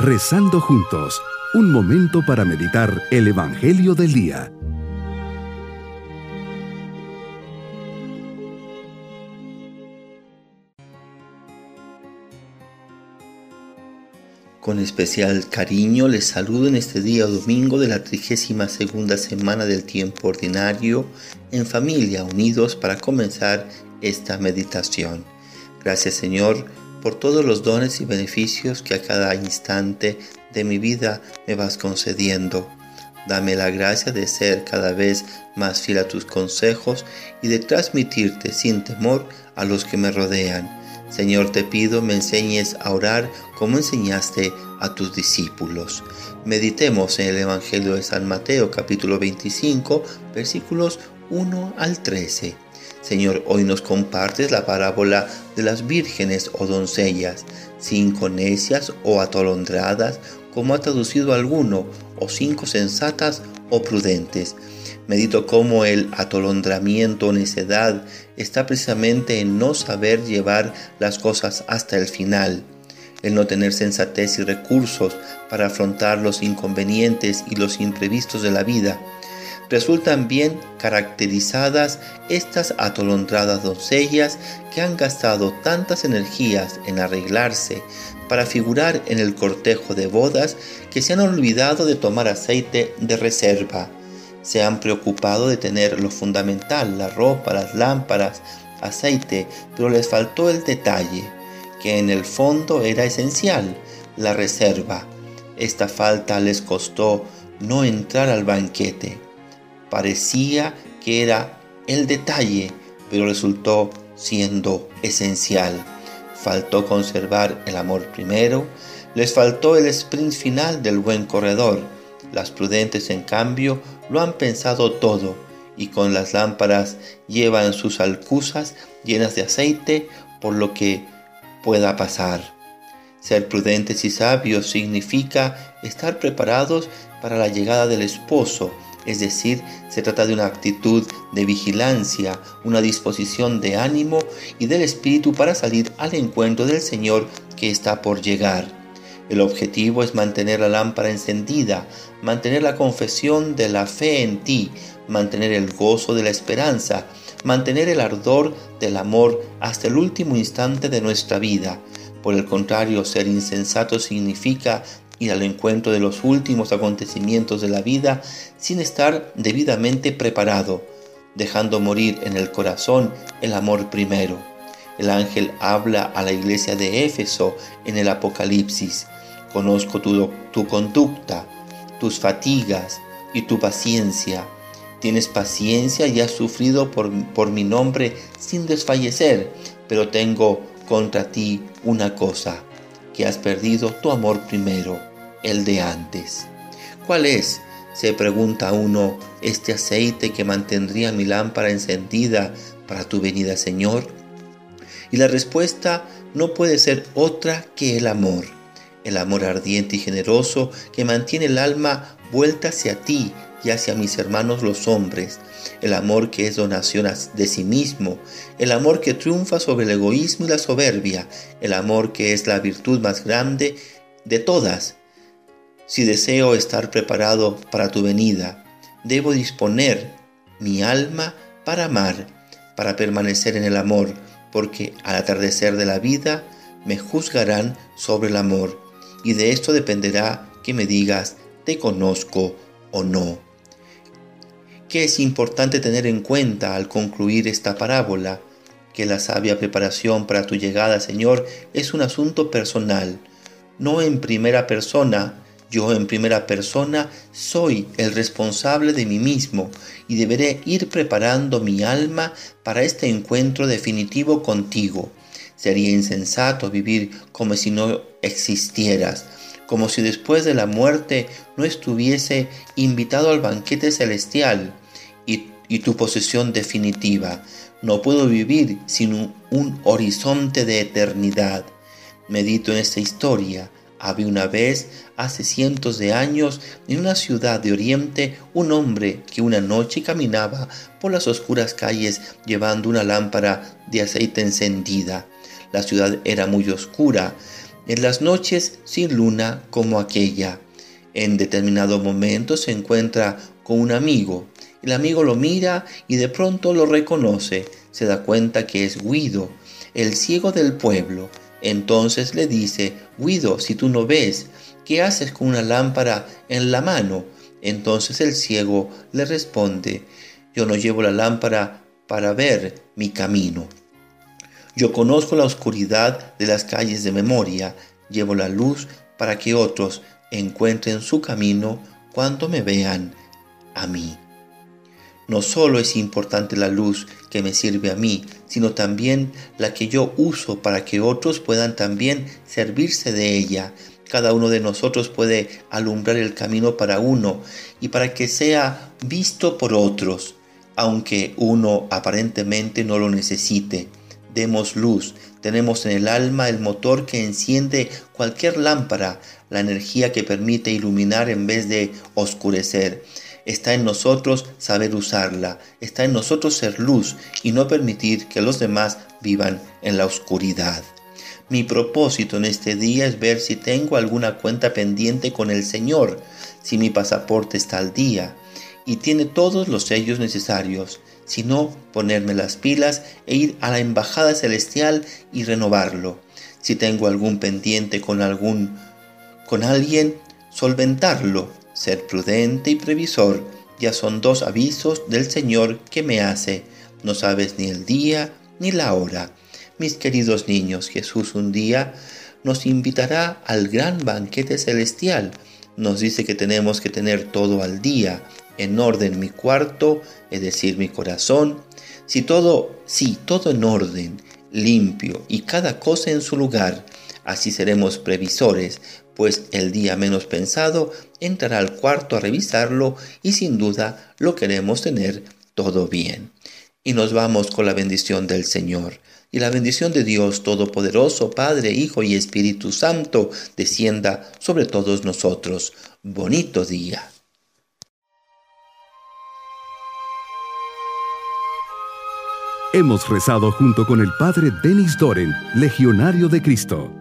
Rezando juntos, un momento para meditar el Evangelio del Día. Con especial cariño les saludo en este día domingo de la 32 segunda semana del tiempo ordinario en familia unidos para comenzar esta meditación. Gracias Señor por todos los dones y beneficios que a cada instante de mi vida me vas concediendo. Dame la gracia de ser cada vez más fiel a tus consejos y de transmitirte sin temor a los que me rodean. Señor, te pido me enseñes a orar como enseñaste a tus discípulos. Meditemos en el Evangelio de San Mateo capítulo 25 versículos 1 al 13. Señor, hoy nos compartes la parábola de las vírgenes o doncellas, cinco necias o atolondradas, como ha traducido alguno, o cinco sensatas o prudentes. Medito cómo el atolondramiento o necedad está precisamente en no saber llevar las cosas hasta el final, el no tener sensatez y recursos para afrontar los inconvenientes y los imprevistos de la vida resultan bien caracterizadas estas atolondradas doncellas que han gastado tantas energías en arreglarse para figurar en el cortejo de bodas que se han olvidado de tomar aceite de reserva. Se han preocupado de tener lo fundamental, la ropa, las lámparas, aceite, pero les faltó el detalle, que en el fondo era esencial, la reserva. Esta falta les costó no entrar al banquete parecía que era el detalle, pero resultó siendo esencial. Faltó conservar el amor primero, les faltó el sprint final del buen corredor. Las prudentes, en cambio, lo han pensado todo y con las lámparas llevan sus alcusas llenas de aceite por lo que pueda pasar. Ser prudentes y sabios significa estar preparados para la llegada del esposo es decir, se trata de una actitud de vigilancia, una disposición de ánimo y del espíritu para salir al encuentro del Señor que está por llegar. El objetivo es mantener la lámpara encendida, mantener la confesión de la fe en ti, mantener el gozo de la esperanza, mantener el ardor del amor hasta el último instante de nuestra vida. Por el contrario, ser insensato significa ir al encuentro de los últimos acontecimientos de la vida sin estar debidamente preparado, dejando morir en el corazón el amor primero. El ángel habla a la iglesia de Éfeso en el Apocalipsis. Conozco tu, tu conducta, tus fatigas y tu paciencia. Tienes paciencia y has sufrido por, por mi nombre sin desfallecer, pero tengo contra ti una cosa, que has perdido tu amor primero el de antes. ¿Cuál es? Se pregunta uno, este aceite que mantendría mi lámpara encendida para tu venida, Señor. Y la respuesta no puede ser otra que el amor, el amor ardiente y generoso que mantiene el alma vuelta hacia ti y hacia mis hermanos los hombres, el amor que es donación de sí mismo, el amor que triunfa sobre el egoísmo y la soberbia, el amor que es la virtud más grande de todas si deseo estar preparado para tu venida, debo disponer mi alma para amar, para permanecer en el amor, porque al atardecer de la vida me juzgarán sobre el amor, y de esto dependerá que me digas, te conozco o no. ¿Qué es importante tener en cuenta al concluir esta parábola? Que la sabia preparación para tu llegada, Señor, es un asunto personal, no en primera persona, yo en primera persona soy el responsable de mí mismo y deberé ir preparando mi alma para este encuentro definitivo contigo. Sería insensato vivir como si no existieras, como si después de la muerte no estuviese invitado al banquete celestial y, tu posesión definitiva. No puedo vivir sin un, un horizonte de eternidad. Medito en esta historia había una vez, hace cientos de años, en una ciudad de Oriente, un hombre que una noche caminaba por las oscuras calles llevando una lámpara de aceite encendida. La ciudad era muy oscura en las noches sin luna como aquella. En determinado momento se encuentra con un amigo. El amigo lo mira y de pronto lo reconoce. Se da cuenta que es Guido, el ciego del pueblo. Entonces le dice, Guido, si tú no ves, ¿qué haces con una lámpara en la mano? Entonces el ciego le responde, yo no llevo la lámpara para ver mi camino. Yo conozco la oscuridad de las calles de memoria, llevo la luz para que otros encuentren su camino cuando me vean a mí. No solo es importante la luz que me sirve a mí, sino también la que yo uso para que otros puedan también servirse de ella. Cada uno de nosotros puede alumbrar el camino para uno y para que sea visto por otros, aunque uno aparentemente no lo necesite demos luz. Tenemos en el alma el motor que enciende cualquier lámpara, la energía que permite iluminar en vez de oscurecer. Está en nosotros saber usarla, está en nosotros ser luz y no permitir que los demás vivan en la oscuridad. Mi propósito en este día es ver si tengo alguna cuenta pendiente con el Señor, si mi pasaporte está al día y tiene todos los sellos necesarios, sino ponerme las pilas e ir a la embajada celestial y renovarlo. Si tengo algún pendiente con algún con alguien, solventarlo, ser prudente y previsor, ya son dos avisos del Señor que me hace. No sabes ni el día ni la hora. Mis queridos niños, Jesús un día nos invitará al gran banquete celestial. Nos dice que tenemos que tener todo al día, en orden mi cuarto, es decir, mi corazón, si todo, sí, todo en orden, limpio y cada cosa en su lugar, así seremos previsores, pues el día menos pensado entrará al cuarto a revisarlo y sin duda lo queremos tener todo bien. Y nos vamos con la bendición del Señor. Y la bendición de Dios Todopoderoso, Padre, Hijo y Espíritu Santo, descienda sobre todos nosotros. Bonito día. Hemos rezado junto con el Padre Denis Doren, Legionario de Cristo.